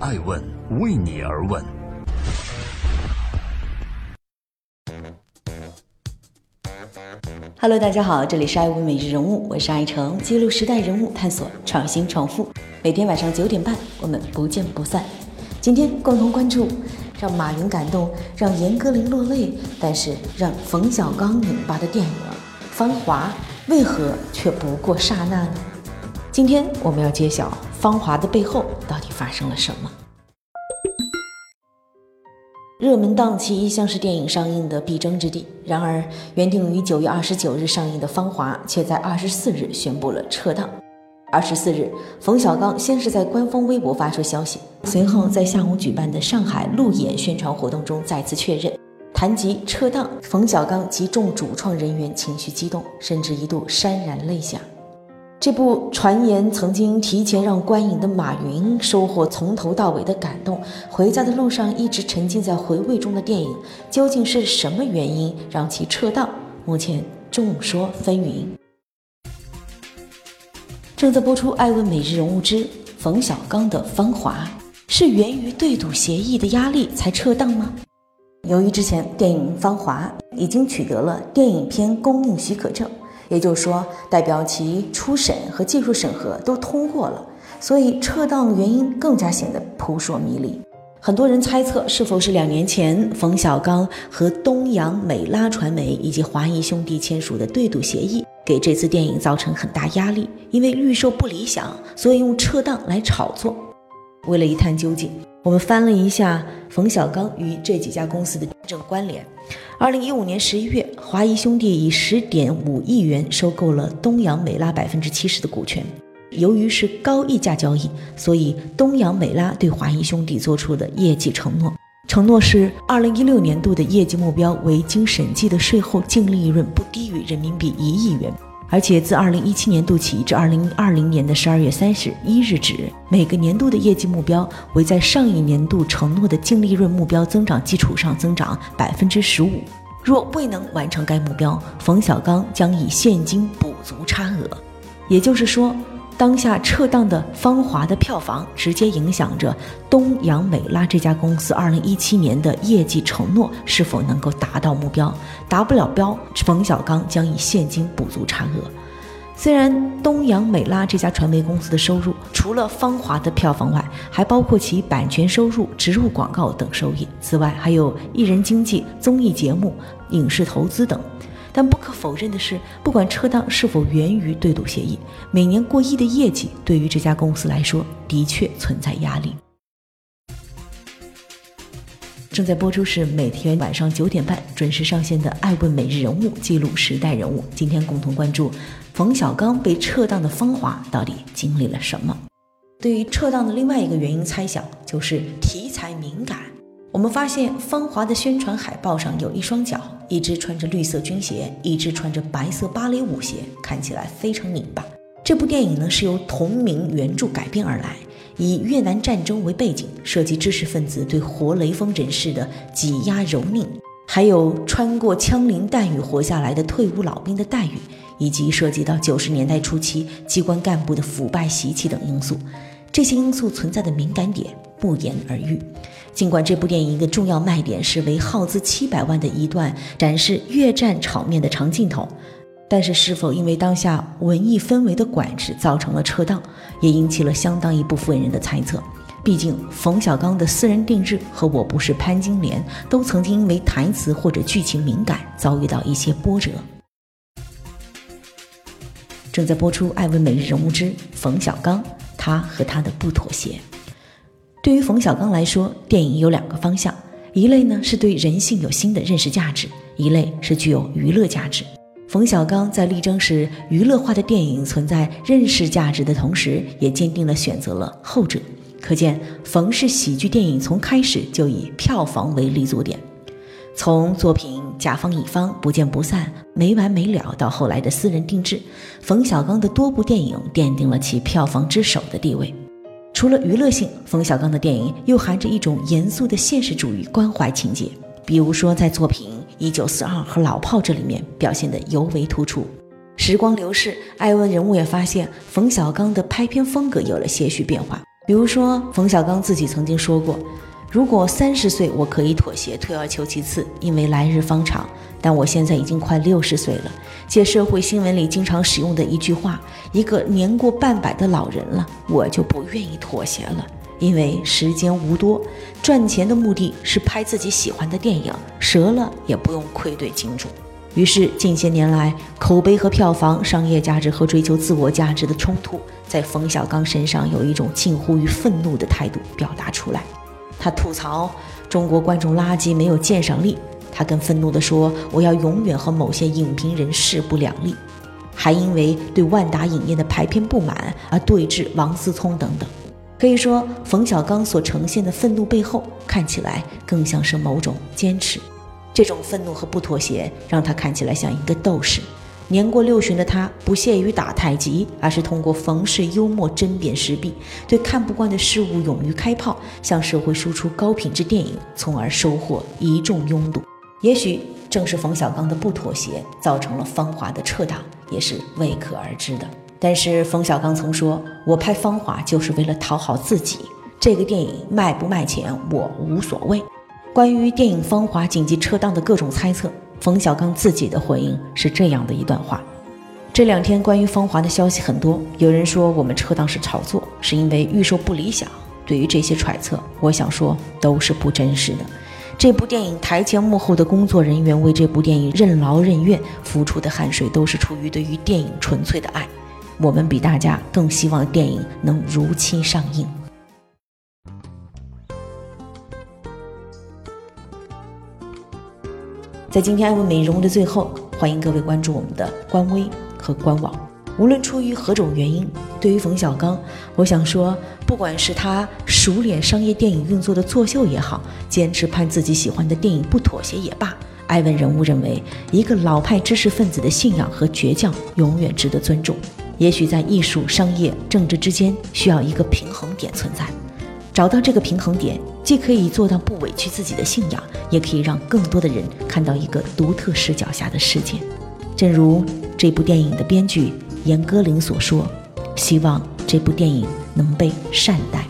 爱问为你而问。Hello，大家好，这里是爱问每日人物，我是爱成，记录时代人物，探索创新创富。每天晚上九点半，我们不见不散。今天共同关注，让马云感动，让严歌苓落泪，但是让冯小刚拧巴的电影《芳华》，为何却不过刹那呢？今天我们要揭晓《芳华》的背后到底发生了什么。热门档期一向是电影上映的必争之地，然而原定于九月二十九日上映的《芳华》却在二十四日宣布了撤档。二十四日，冯小刚先是在官方微博发出消息，随后在下午举办的上海路演宣传活动中再次确认，谈及撤档，冯小刚及众主创人员情绪激动，甚至一度潸然泪下。这部传言曾经提前让观影的马云收获从头到尾的感动，回家的路上一直沉浸在回味中的电影，究竟是什么原因让其撤档？目前众说纷纭。正在播出《爱问每日人物之冯小刚的芳华》，是源于对赌协议的压力才撤档吗？由于之前电影《芳华》已经取得了电影片公映许可证。也就是说，代表其初审和技术审核都通过了，所以撤档原因更加显得扑朔迷离。很多人猜测，是否是两年前冯小刚和东阳美拉传媒以及华谊兄弟签署的对赌协议，给这次电影造成很大压力？因为预售不理想，所以用撤档来炒作。为了一探究竟。我们翻了一下冯小刚与这几家公司的真正关联。二零一五年十一月，华谊兄弟以十点五亿元收购了东阳美拉百分之七十的股权。由于是高溢价交易，所以东阳美拉对华谊兄弟做出了业绩承诺，承诺是二零一六年度的业绩目标为经审计的税后净利润不低于人民币一亿元。而且自二零一七年度起至二零二零年的十二月三十一日止，每个年度的业绩目标为在上一年度承诺的净利润目标增长基础上增长百分之十五。若未能完成该目标，冯小刚将以现金补足差额。也就是说。当下撤档的《芳华》的票房，直接影响着东阳美拉这家公司二零一七年的业绩承诺是否能够达到目标。达不了标，冯小刚将以现金补足差额。虽然东阳美拉这家传媒公司的收入除了《芳华》的票房外，还包括其版权收入、植入广告等收益，此外还有艺人经纪、综艺节目、影视投资等。但不可否认的是，不管撤档是否源于对赌协议，每年过亿的业绩对于这家公司来说的确存在压力。正在播出是每天晚上九点半准时上线的《爱问每日人物》，记录时代人物。今天共同关注冯小刚被撤档的芳华到底经历了什么？对于撤档的另外一个原因猜想，就是题材敏感。我们发现，《芳华》的宣传海报上有一双脚，一只穿着绿色军鞋，一只穿着白色芭蕾舞鞋，看起来非常拧巴。这部电影呢是由同名原著改编而来，以越南战争为背景，涉及知识分子对活雷锋人士的挤压蹂躏，还有穿过枪林弹雨活下来的退伍老兵的待遇，以及涉及到九十年代初期机关干部的腐败习气等因素。这些因素存在的敏感点不言而喻。尽管这部电影一个重要卖点是为耗资七百万的一段展示越战场面的长镜头，但是是否因为当下文艺氛围的管制造成了撤档，也引起了相当一部分人的猜测。毕竟冯小刚的私人定制和我不是潘金莲都曾经因为台词或者剧情敏感遭遇到一些波折。正在播出《爱问每日人物之冯小刚》，他和他的不妥协。对于冯小刚来说，电影有两个方向，一类呢是对人性有新的认识价值，一类是具有娱乐价值。冯小刚在力争使娱乐化的电影存在认识价值的同时，也坚定了选择了后者。可见，冯氏喜剧电影从开始就以票房为立足点，从作品《甲方乙方》《不见不散》《没完没了》到后来的私人定制，冯小刚的多部电影奠定了其票房之首的地位。除了娱乐性，冯小刚的电影又含着一种严肃的现实主义关怀情节。比如说，在作品《一九四二》和《老炮》这里面表现得尤为突出。时光流逝，艾问人物也发现冯小刚的拍片风格有了些许变化。比如说，冯小刚自己曾经说过：“如果三十岁我可以妥协，退而求其次，因为来日方长。但我现在已经快六十岁了，借社会新闻里经常使用的一句话，一个年过半百的老人了，我就不愿意妥协了，因为时间无多，赚钱的目的是拍自己喜欢的电影，折了也不用愧对金主。”于是，近些年来，口碑和票房、商业价值和追求自我价值的冲突，在冯小刚身上有一种近乎于愤怒的态度表达出来。他吐槽中国观众垃圾，没有鉴赏力。他更愤怒地说：“我要永远和某些影评人势不两立。”还因为对万达影业的排片不满而对峙王思聪等等。可以说，冯小刚所呈现的愤怒背后，看起来更像是某种坚持。这种愤怒和不妥协，让他看起来像一个斗士。年过六旬的他，不屑于打太极，而是通过冯氏幽默针砭时弊，对看不惯的事物勇于开炮，向社会输出高品质电影，从而收获一众拥堵。也许正是冯小刚的不妥协，造成了《芳华》的撤档，也是未可而知的。但是冯小刚曾说：“我拍《芳华》就是为了讨好自己，这个电影卖不卖钱，我无所谓。”关于电影《芳华》紧急撤档的各种猜测，冯小刚自己的回应是这样的一段话：这两天关于《芳华》的消息很多，有人说我们撤档是炒作，是因为预售不理想。对于这些揣测，我想说都是不真实的。这部电影台前幕后的工作人员为这部电影任劳任怨，付出的汗水都是出于对于电影纯粹的爱。我们比大家更希望电影能如期上映。在今天艾问美容的最后，欢迎各位关注我们的官微和官网。无论出于何种原因，对于冯小刚，我想说，不管是他熟练商业电影运作的作秀也好，坚持拍自己喜欢的电影不妥协也罢，艾问人物认为，一个老派知识分子的信仰和倔强永远值得尊重。也许在艺术、商业、政治之间，需要一个平衡点存在。找到这个平衡点，既可以做到不委屈自己的信仰，也可以让更多的人看到一个独特视角下的世界。正如这部电影的编剧严歌苓所说：“希望这部电影能被善待。”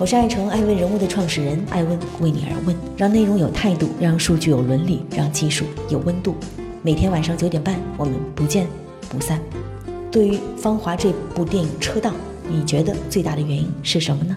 我是爱成爱问人物的创始人艾问，为你而问，让内容有态度，让数据有伦理，让技术有温度。每天晚上九点半，我们不见不散。对于《芳华》这部电影车档，你觉得最大的原因是什么呢？